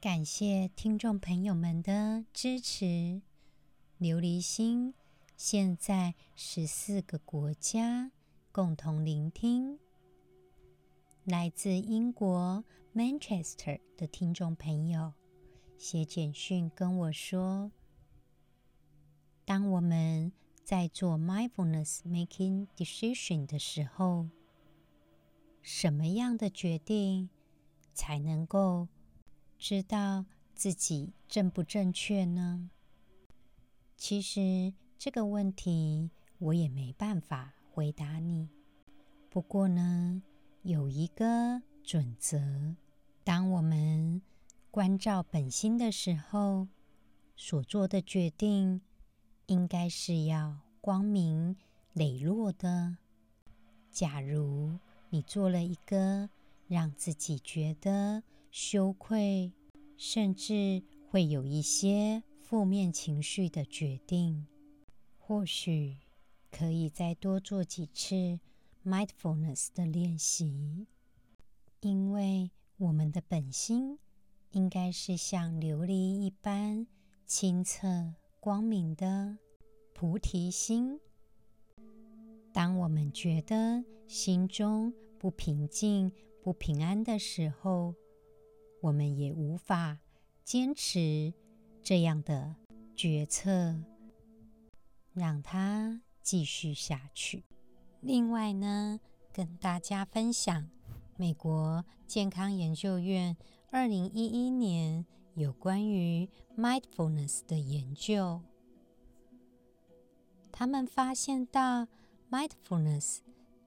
感谢听众朋友们的支持。琉璃心现在十四个国家共同聆听。来自英国 Manchester 的听众朋友写简讯跟我说：“当我们在做 mindfulness making decision 的时候，什么样的决定才能够？”知道自己正不正确呢？其实这个问题我也没办法回答你。不过呢，有一个准则：当我们关照本心的时候，所做的决定应该是要光明磊落的。假如你做了一个让自己觉得羞愧，甚至会有一些负面情绪的决定。或许可以再多做几次 mindfulness 的练习，因为我们的本心应该是像琉璃一般清澈光明的菩提心。当我们觉得心中不平静、不平安的时候，我们也无法坚持这样的决策，让它继续下去。另外呢，跟大家分享美国健康研究院二零一一年有关于 mindfulness 的研究，他们发现到 mindfulness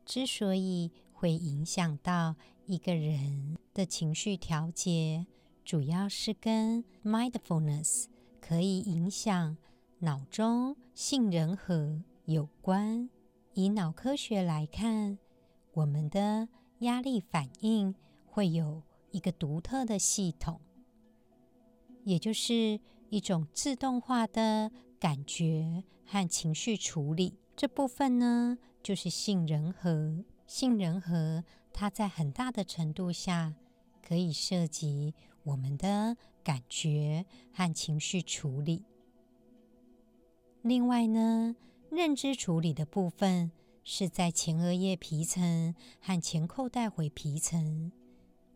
之所以会影响到一个人的情绪调节，主要是跟 mindfulness 可以影响脑中杏仁核有关。以脑科学来看，我们的压力反应会有一个独特的系统，也就是一种自动化的感觉和情绪处理。这部分呢，就是杏仁核。杏仁核。它在很大的程度下可以涉及我们的感觉和情绪处理。另外呢，认知处理的部分是在前额叶皮层和前扣带回皮层。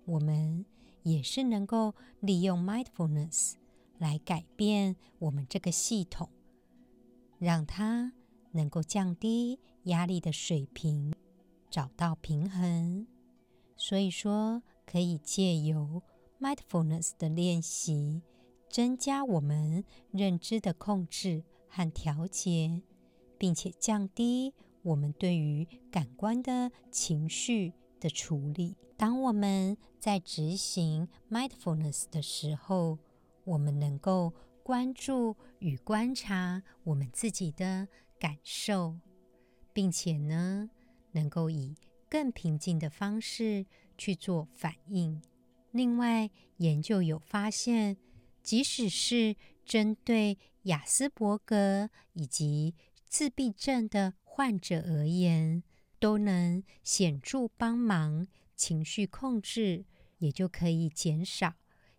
我们也是能够利用 mindfulness 来改变我们这个系统，让它能够降低压力的水平。找到平衡，所以说可以借由 mindfulness 的练习，增加我们认知的控制和调节，并且降低我们对于感官的情绪的处理。当我们在执行 mindfulness 的时候，我们能够关注与观察我们自己的感受，并且呢，能够以更平静的方式去做反应。另外，研究有发现，即使是针对亚斯伯格以及自闭症的患者而言，都能显著帮忙情绪控制，也就可以减少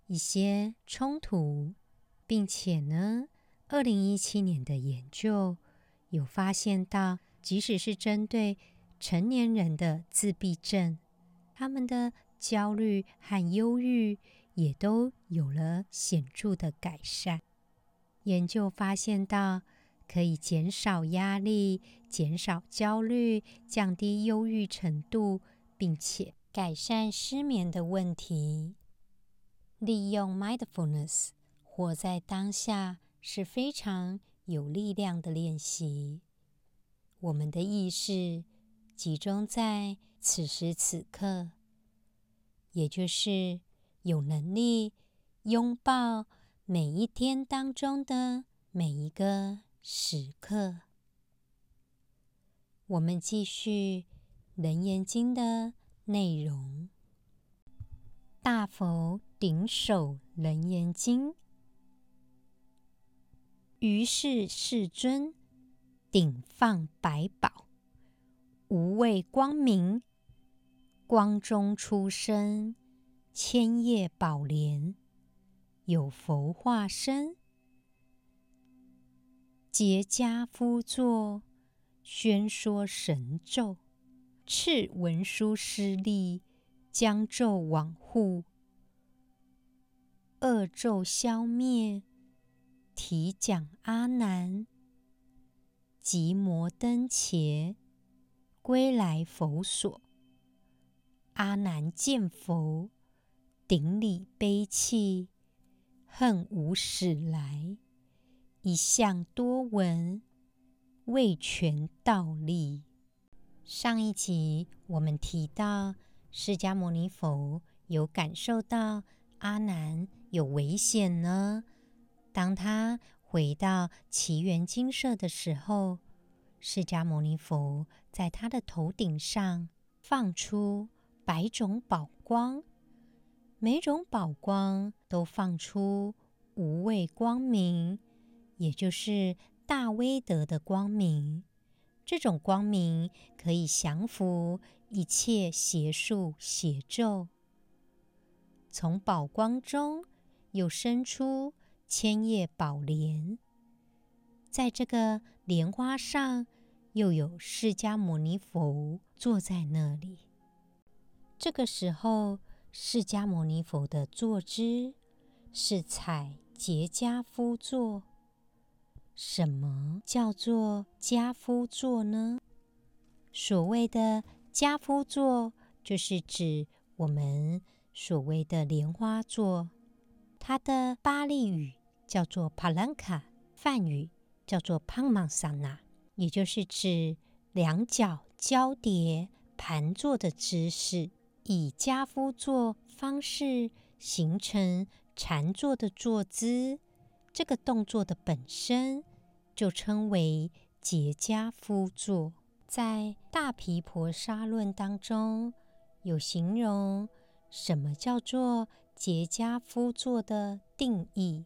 一些冲突。并且呢，二零一七年的研究有发现到，即使是针对成年人的自闭症，他们的焦虑和忧郁也都有了显著的改善。研究发现到，可以减少压力、减少焦虑、降低忧郁程度，并且改善失眠的问题。利用 mindfulness 活在当下是非常有力量的练习。我们的意识。集中在此时此刻，也就是有能力拥抱每一天当中的每一个时刻。我们继续《楞严经》的内容，《大佛顶首楞严经》。于是世尊顶放百宝，无畏光明，光中出生千叶宝莲，有佛化身，结跏趺坐。宣说神咒，敕文殊师利将咒往护，恶咒消灭，提讲阿难，即摩登伽归来佛所。阿难见佛，顶礼悲泣，恨无始来，一向多闻。未全道力。上一集我们提到，释迦牟尼佛有感受到阿难有危险呢。当他回到祇园精舍的时候，释迦牟尼佛在他的头顶上放出百种宝光，每种宝光都放出无畏光明，也就是。大威德的光明，这种光明可以降服一切邪术邪咒。从宝光中又生出千叶宝莲，在这个莲花上又有释迦牟尼佛坐在那里。这个时候，释迦牟尼佛的坐姿是采结跏趺坐。什么叫做跏趺坐呢？所谓的跏趺坐，就是指我们所谓的莲花座。它的巴利语叫做帕兰卡，梵语叫做帕玛萨那，也就是指两脚交叠盘坐的姿势，以家夫坐方式形成禅坐的坐姿。这个动作的本身就称为结家夫坐。在《大毗婆沙论》当中，有形容什么叫做结家夫坐的定义，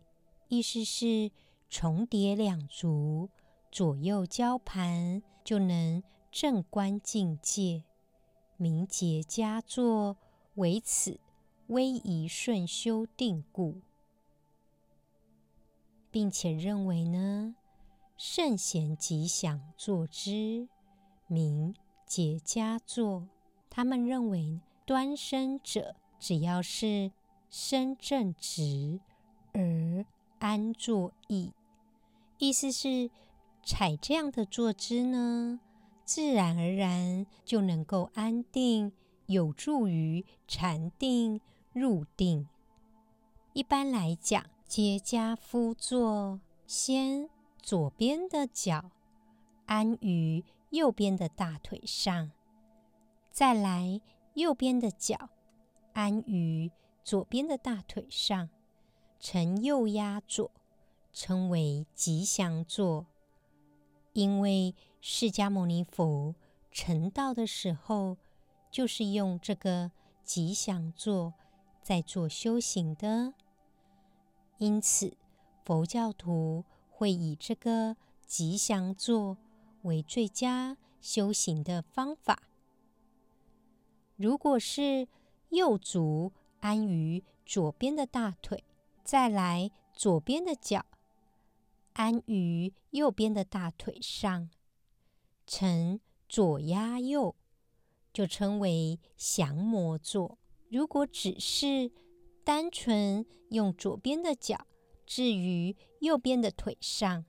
意思是重叠两足，左右交盘，就能正观境界，名结佳作，为此威仪顺修定故。并且认为呢，圣贤吉祥坐姿名结佳作。他们认为端身者只要是身正直而安坐意，意思是采这样的坐姿呢，自然而然就能够安定，有助于禅定入定。一般来讲。结跏趺坐，先左边的脚安于右边的大腿上，再来右边的脚安于左边的大腿上，呈右压左，称为吉祥坐。因为释迦牟尼佛成道的时候，就是用这个吉祥坐在做修行的。因此，佛教徒会以这个吉祥坐为最佳修行的方法。如果是右足安于左边的大腿，再来左边的脚安于右边的大腿上，呈左压右，就称为降魔坐。如果只是单纯用左边的脚置于右边的腿上，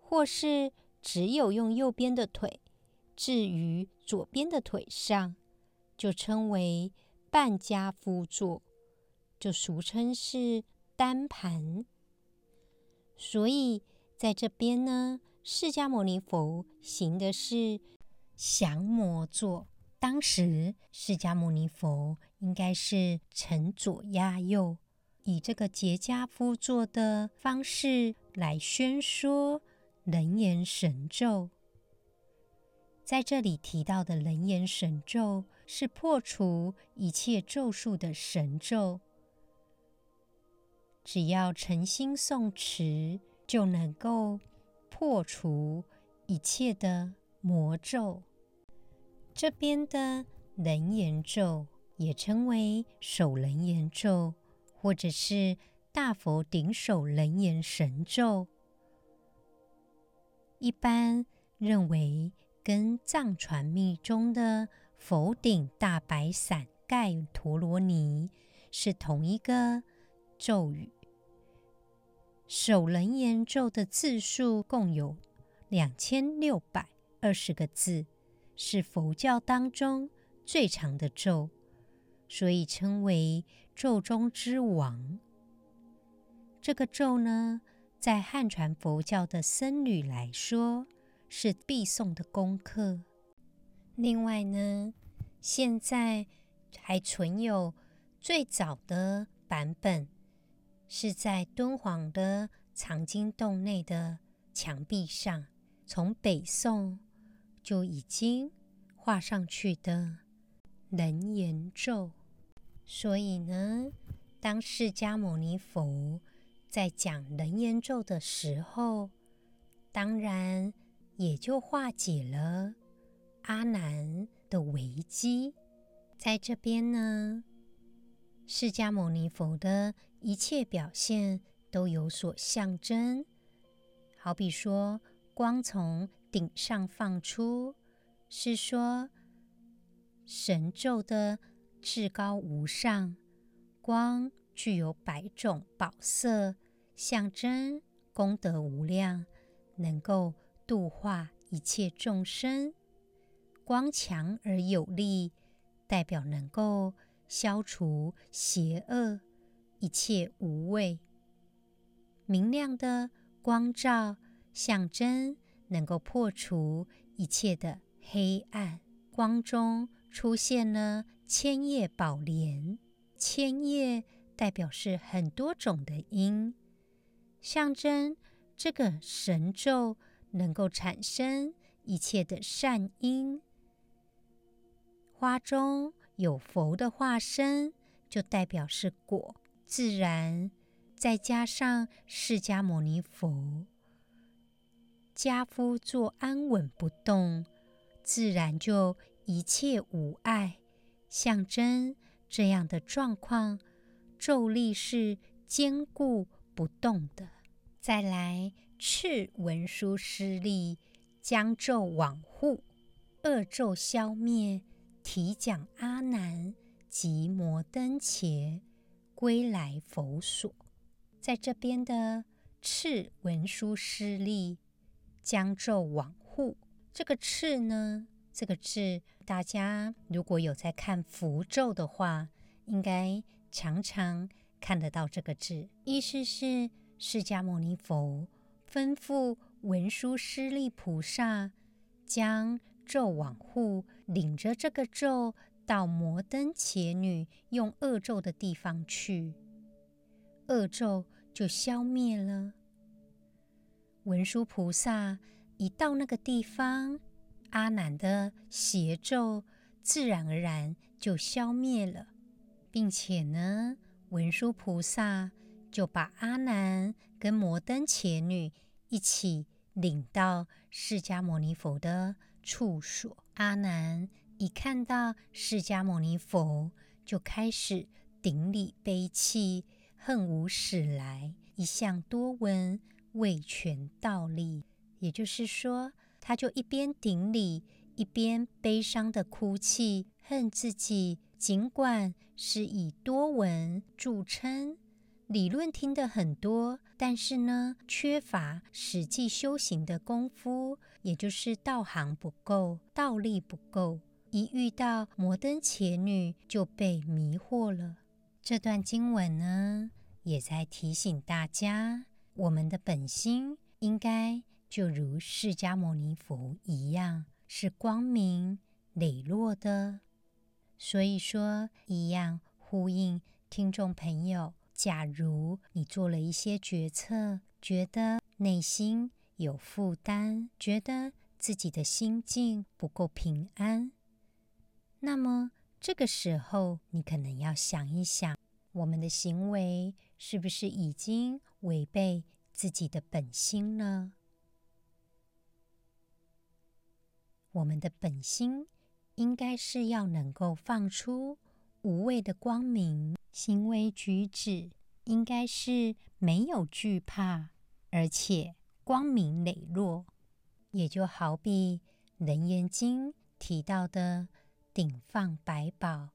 或是只有用右边的腿置于左边的腿上，就称为半加夫坐，就俗称是单盘。所以在这边呢，释迦牟尼佛行的是降魔坐。当时释迦牟尼佛应该是呈左压右，以这个结跏趺坐的方式来宣说楞严神咒。在这里提到的楞严神咒，是破除一切咒术的神咒。只要诚心诵持，就能够破除一切的魔咒。这边的楞严咒也称为首楞严咒，或者是大佛顶首楞严神咒。一般认为跟藏传密中的佛顶大白伞盖陀罗尼是同一个咒语。首楞严咒的字数共有两千六百二十个字。是佛教当中最长的咒，所以称为咒中之王。这个咒呢，在汉传佛教的僧侣来说是必诵的功课。另外呢，现在还存有最早的版本，是在敦煌的藏经洞内的墙壁上，从北宋。就已经画上去的楞严咒，所以呢，当释迦牟尼佛在讲楞严咒的时候，当然也就化解了阿难的危机。在这边呢，释迦牟尼佛的一切表现都有所象征，好比说光从顶上放出，是说神咒的至高无上光，具有百种宝色，象征功德无量，能够度化一切众生。光强而有力，代表能够消除邪恶，一切无畏。明亮的光照，象征。能够破除一切的黑暗，光中出现了千叶宝莲，千叶代表是很多种的因，象征这个神咒能够产生一切的善因。花中有佛的化身，就代表是果，自然再加上释迦牟尼佛。家夫坐安稳不动，自然就一切无碍，象征这样的状况，咒力是坚固不动的。再来，敕文殊师利将咒往护，恶咒消灭，提讲阿难及摩登伽归来佛所。在这边的敕文殊师利。将咒往护，这个敕呢，这个字大家如果有在看符咒的话，应该常常看得到这个字。意思是释迦牟尼佛吩咐文殊师利菩萨将咒往护，领着这个咒到摩登伽女用恶咒的地方去，恶咒就消灭了。文殊菩萨一到那个地方，阿难的邪咒自然而然就消灭了，并且呢，文殊菩萨就把阿难跟摩登伽女一起领到释迦牟尼佛的处所。阿难一看到释迦牟尼佛，就开始顶礼悲泣，恨无始来，一向多闻。为权倒立，也就是说，他就一边顶礼，一边悲伤的哭泣，恨自己尽管是以多闻著称，理论听得很多，但是呢，缺乏实际修行的功夫，也就是道行不够，道力不够，一遇到摩登伽女就被迷惑了。这段经文呢，也在提醒大家。我们的本心应该就如释迦牟尼佛一样，是光明磊落的。所以说，一样呼应听众朋友假如你做了一些决策，觉得内心有负担，觉得自己的心境不够平安，那么这个时候你可能要想一想，我们的行为是不是已经违背自己的本心了？我们的本心应该是要能够放出无畏的光明，行为举止应该是没有惧怕，而且光明磊落。也就好比《楞严经》提到的“顶放百宝，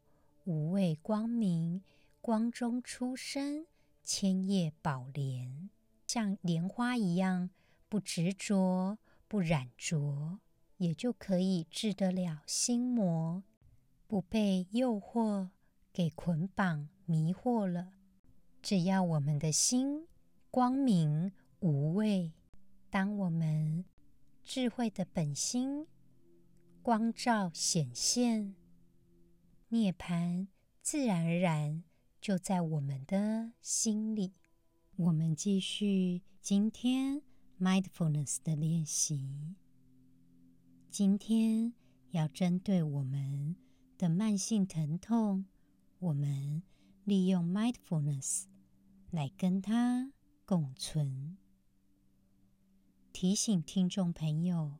无畏光明，光中出生，千叶宝莲”，像莲花一样不执着、不染着。也就可以治得了心魔，不被诱惑给捆绑迷惑了。只要我们的心光明无畏，当我们智慧的本心光照显现，涅槃自然而然就在我们的心里。我们继续今天 mindfulness 的练习。今天要针对我们的慢性疼痛，我们利用 mindfulness 来跟它共存。提醒听众朋友，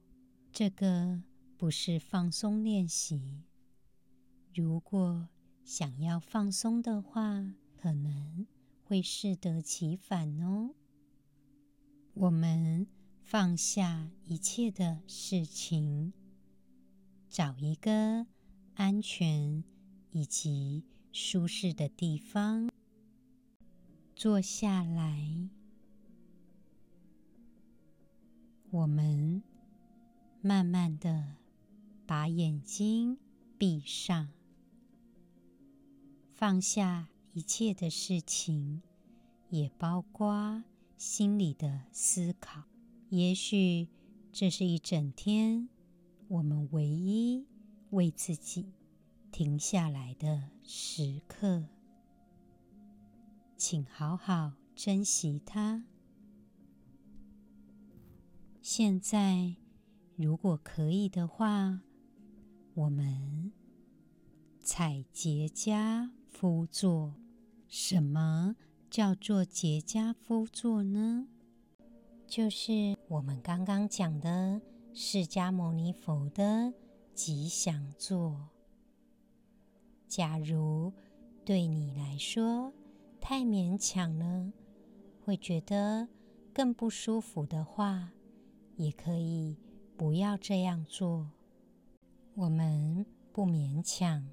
这个不是放松练习。如果想要放松的话，可能会适得其反哦。我们。放下一切的事情，找一个安全以及舒适的地方坐下来。我们慢慢的把眼睛闭上，放下一切的事情，也包括心里的思考。也许这是一整天我们唯一为自己停下来的时刻，请好好珍惜它。现在，如果可以的话，我们采结跏趺坐。什么叫做结跏趺坐呢？就是我们刚刚讲的释迦牟尼佛的吉祥坐。假如对你来说太勉强了，会觉得更不舒服的话，也可以不要这样做。我们不勉强，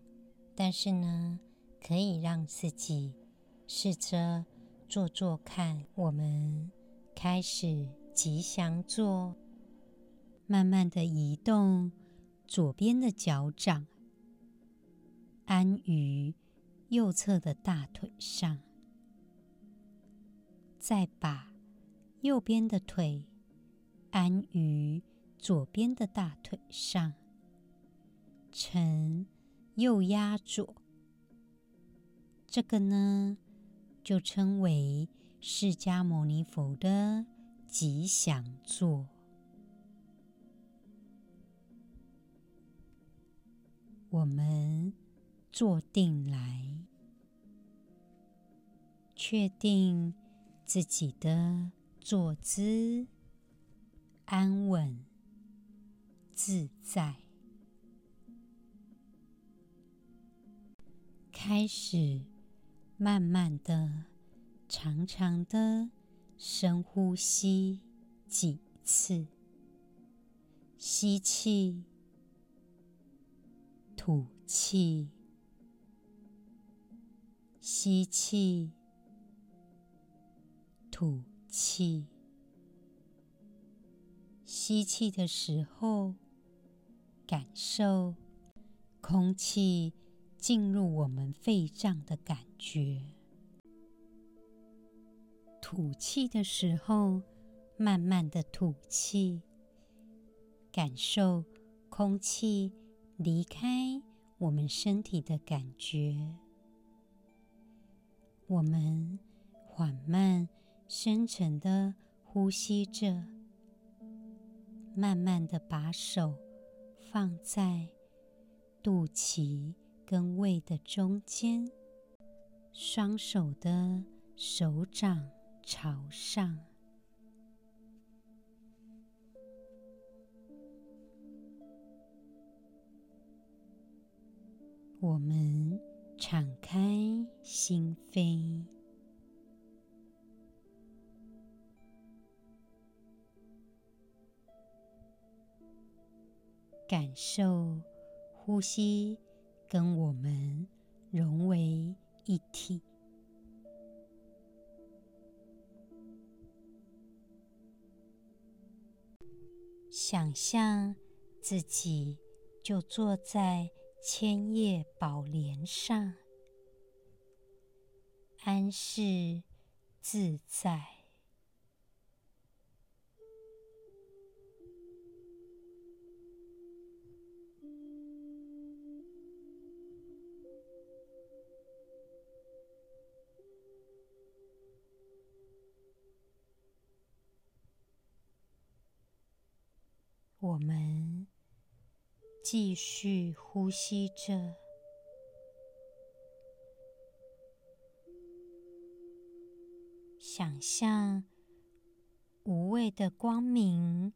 但是呢，可以让自己试着做做看。我们。开始吉祥坐，慢慢的移动左边的脚掌，安于右侧的大腿上，再把右边的腿安于左边的大腿上，呈右压左。这个呢，就称为。释迦牟尼佛的吉祥坐，我们坐定来，确定自己的坐姿安稳自在，开始慢慢的。长长的深呼吸几次，吸气，吐气，吸气，吐气。吸气的时候，感受空气进入我们肺脏的感觉。吐气的时候，慢慢的吐气，感受空气离开我们身体的感觉。我们缓慢、深沉的呼吸着，慢慢的把手放在肚脐跟胃的中间，双手的手掌朝上。我们敞开心扉，感受呼吸跟我们融为一体，想象自己就坐在。千叶宝莲上，安适自在。我们。继续呼吸着，想象无畏的光明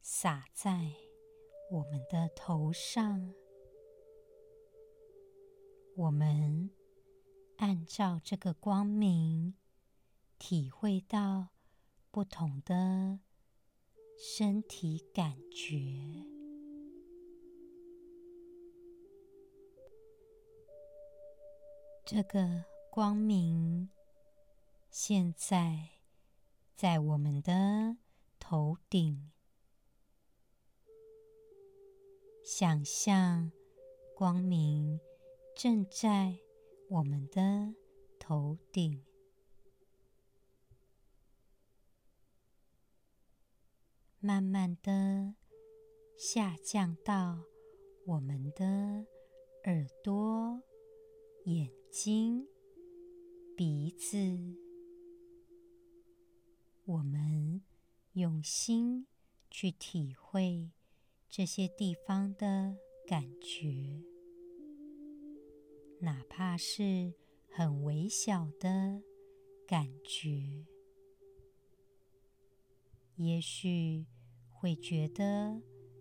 洒在我们的头上。我们按照这个光明，体会到不同的身体感觉。这个光明现在在我们的头顶，想象光明正在我们的头顶，慢慢的下降到我们的耳朵、眼。睛、鼻子，我们用心去体会这些地方的感觉，哪怕是很微小的感觉，也许会觉得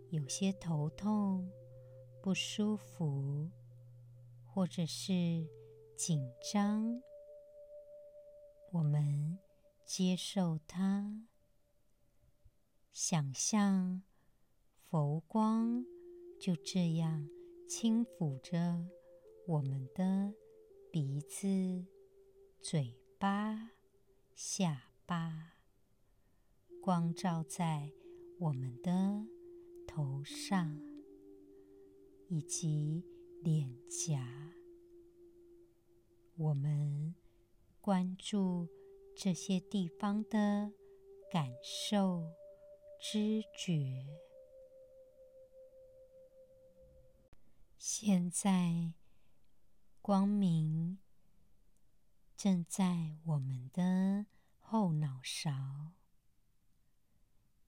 有些头痛、不舒服，或者是。紧张，我们接受它，想象佛光就这样轻抚着我们的鼻子、嘴巴、下巴，光照在我们的头上以及脸颊。我们关注这些地方的感受、知觉。现在，光明正在我们的后脑勺，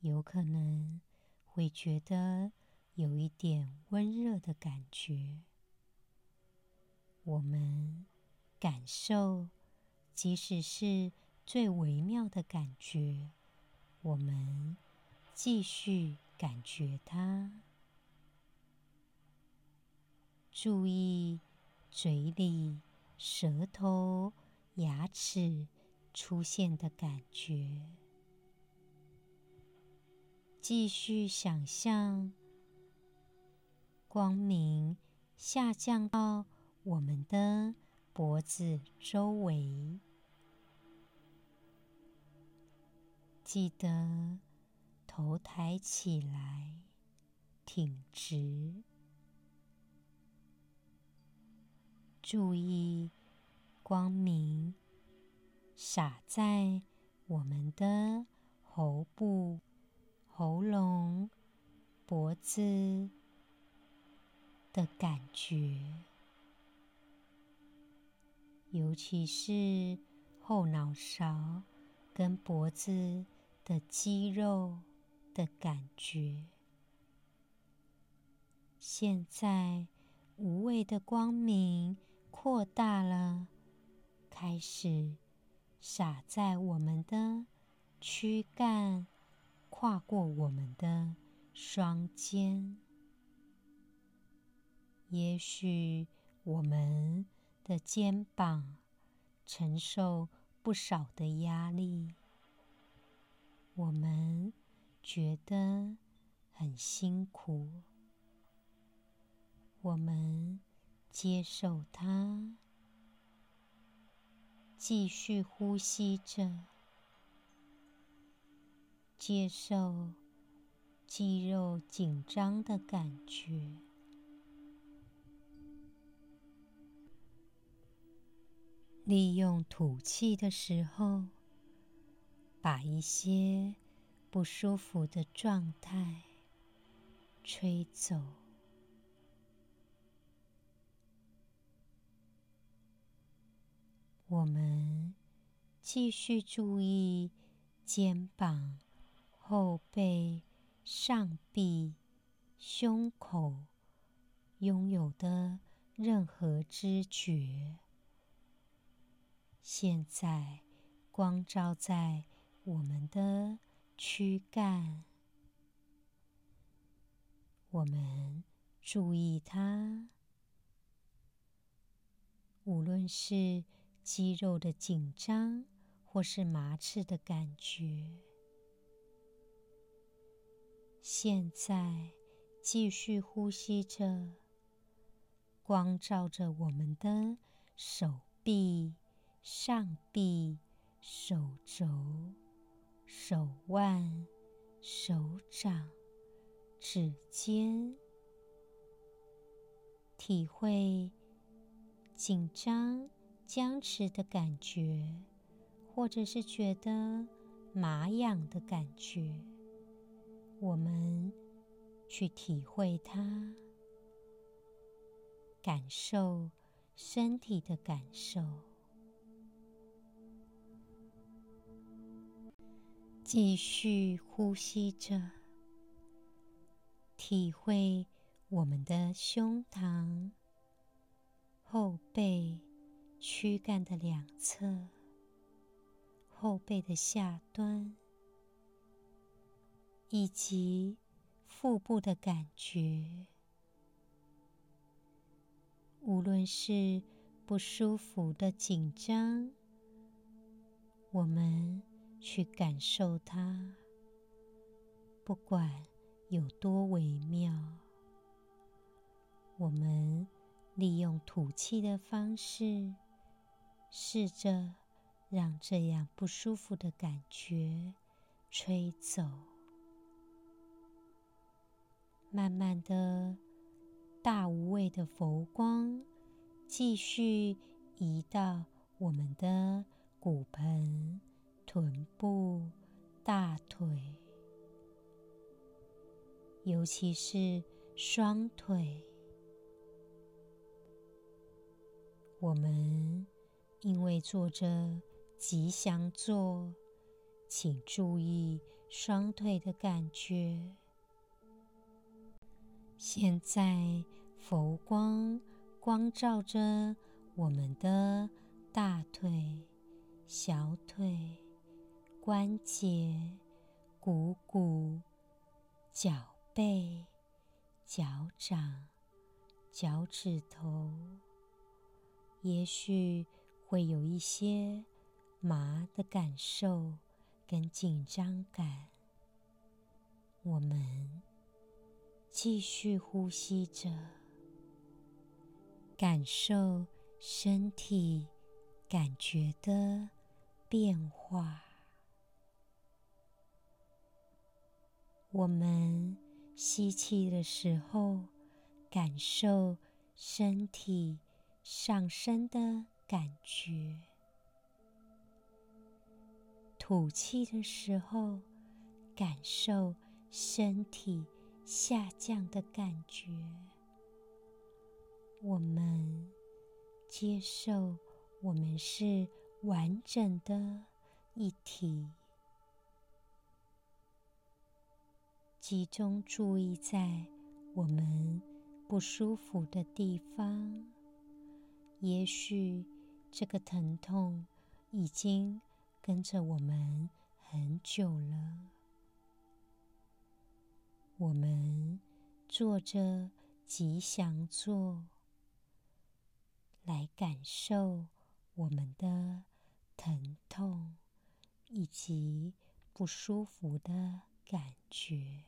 有可能会觉得有一点温热的感觉。我们。感受，即使是最微妙的感觉，我们继续感觉它。注意嘴里、舌头、牙齿出现的感觉。继续想象光明下降到我们的。脖子周围，记得头抬起来，挺直。注意光明洒在我们的喉部、喉咙、脖子的感觉。尤其是后脑勺跟脖子的肌肉的感觉。现在，无畏的光明扩大了，开始洒在我们的躯干，跨过我们的双肩。也许我们的肩膀承受不少的压力，我们觉得很辛苦。我们接受它，继续呼吸着，接受肌肉紧张的感觉。利用吐气的时候，把一些不舒服的状态吹走。我们继续注意肩膀、后背、上臂、胸口拥有的任何知觉。现在，光照在我们的躯干，我们注意它，无论是肌肉的紧张，或是麻刺的感觉。现在，继续呼吸着，光照着我们的手臂。上臂、手肘、手腕、手掌、指尖，体会紧张、僵持的感觉，或者是觉得麻痒的感觉，我们去体会它，感受身体的感受。继续呼吸着，体会我们的胸膛、后背、躯干的两侧、后背的下端，以及腹部的感觉。无论是不舒服的紧张，我们。去感受它，不管有多微妙，我们利用吐气的方式，试着让这样不舒服的感觉吹走。慢慢的，大无畏的佛光继续移到我们的骨盆。臀部、大腿，尤其是双腿，我们因为坐着吉祥坐，请注意双腿的感觉。现在佛光光照着我们的大腿、小腿。关节、股骨、脚背、脚掌、脚趾头，也许会有一些麻的感受跟紧张感。我们继续呼吸着，感受身体感觉的变化。我们吸气的时候，感受身体上升的感觉；吐气的时候，感受身体下降的感觉。我们接受，我们是完整的一体。集中注意在我们不舒服的地方，也许这个疼痛已经跟着我们很久了。我们做着吉祥坐，来感受我们的疼痛以及不舒服的感觉。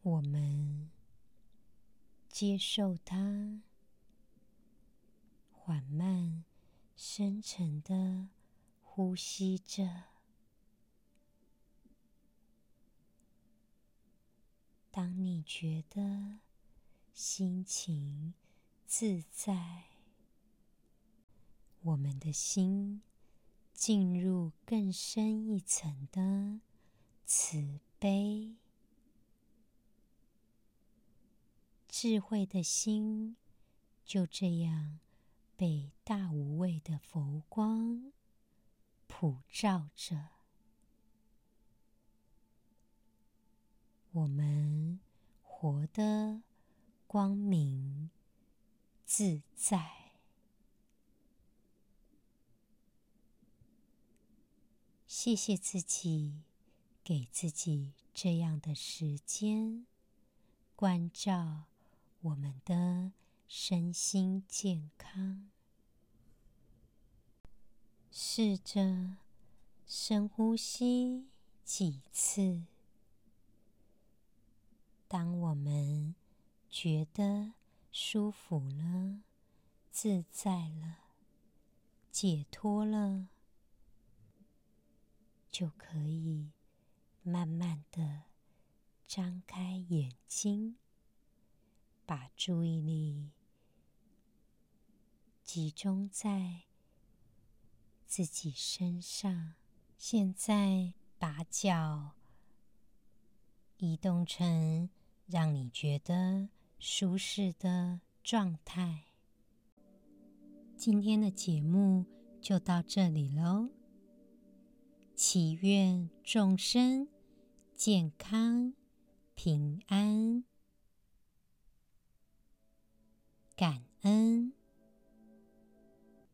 我们接受它，缓慢、深沉的呼吸着。当你觉得心情自在，我们的心进入更深一层的慈悲。智慧的心就这样被大无畏的佛光普照着，我们活得光明自在。谢谢自己，给自己这样的时间，关照。我们的身心健康，试着深呼吸几次。当我们觉得舒服了、自在了、解脱了，就可以慢慢的张开眼睛。把注意力集中在自己身上。现在把脚移动成让你觉得舒适的状态。今天的节目就到这里喽。祈愿众生健康平安。感恩。